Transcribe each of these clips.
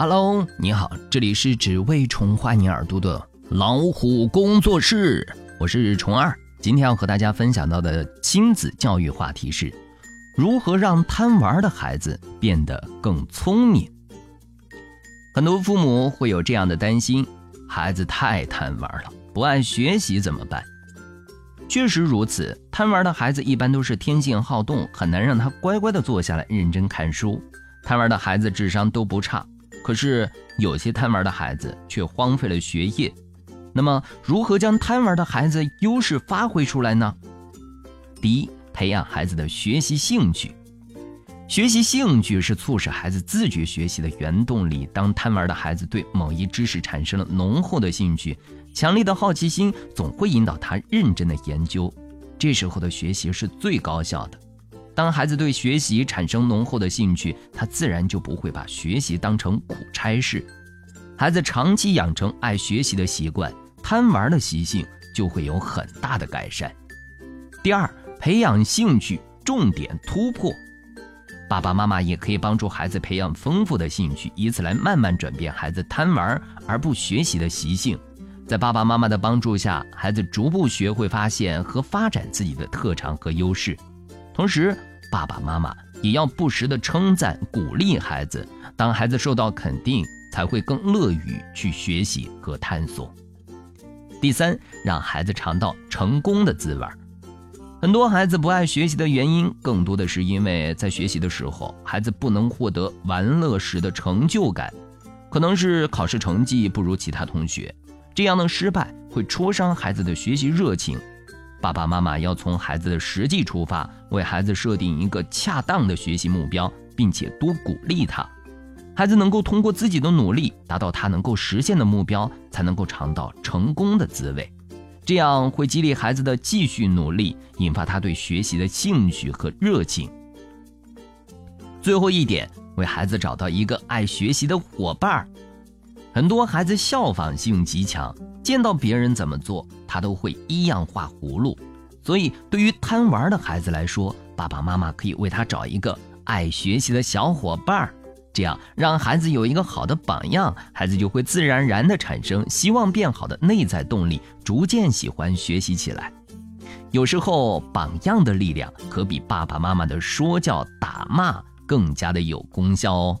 Hello，你好，这里是只为宠坏你耳朵的老虎工作室，我是虫儿。今天要和大家分享到的亲子教育话题是：如何让贪玩的孩子变得更聪明。很多父母会有这样的担心：孩子太贪玩了，不爱学习怎么办？确实如此，贪玩的孩子一般都是天性好动，很难让他乖乖的坐下来认真看书。贪玩的孩子智商都不差，可是有些贪玩的孩子却荒废了学业。那么，如何将贪玩的孩子优势发挥出来呢？第一，培养孩子的学习兴趣。学习兴趣是促使孩子自觉学习的原动力。当贪玩的孩子对某一知识产生了浓厚的兴趣，强烈的好奇心总会引导他认真的研究，这时候的学习是最高效的。当孩子对学习产生浓厚的兴趣，他自然就不会把学习当成苦差事。孩子长期养成爱学习的习惯，贪玩的习性就会有很大的改善。第二，培养兴趣，重点突破。爸爸妈妈也可以帮助孩子培养丰富的兴趣，以此来慢慢转变孩子贪玩而不学习的习性。在爸爸妈妈的帮助下，孩子逐步学会发现和发展自己的特长和优势。同时，爸爸妈妈也要不时的称赞、鼓励孩子。当孩子受到肯定，才会更乐于去学习和探索。第三，让孩子尝到成功的滋味。很多孩子不爱学习的原因，更多的是因为在学习的时候，孩子不能获得玩乐时的成就感，可能是考试成绩不如其他同学。这样的失败会戳伤孩子的学习热情，爸爸妈妈要从孩子的实际出发，为孩子设定一个恰当的学习目标，并且多鼓励他。孩子能够通过自己的努力达到他能够实现的目标，才能够尝到成功的滋味。这样会激励孩子的继续努力，引发他对学习的兴趣和热情。最后一点，为孩子找到一个爱学习的伙伴儿。很多孩子效仿性极强，见到别人怎么做，他都会一样画葫芦。所以，对于贪玩的孩子来说，爸爸妈妈可以为他找一个爱学习的小伙伴儿，这样让孩子有一个好的榜样，孩子就会自然而然地产生希望变好的内在动力，逐渐喜欢学习起来。有时候，榜样的力量可比爸爸妈妈的说教打骂更加的有功效哦。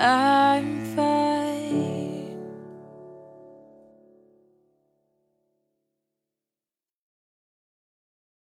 I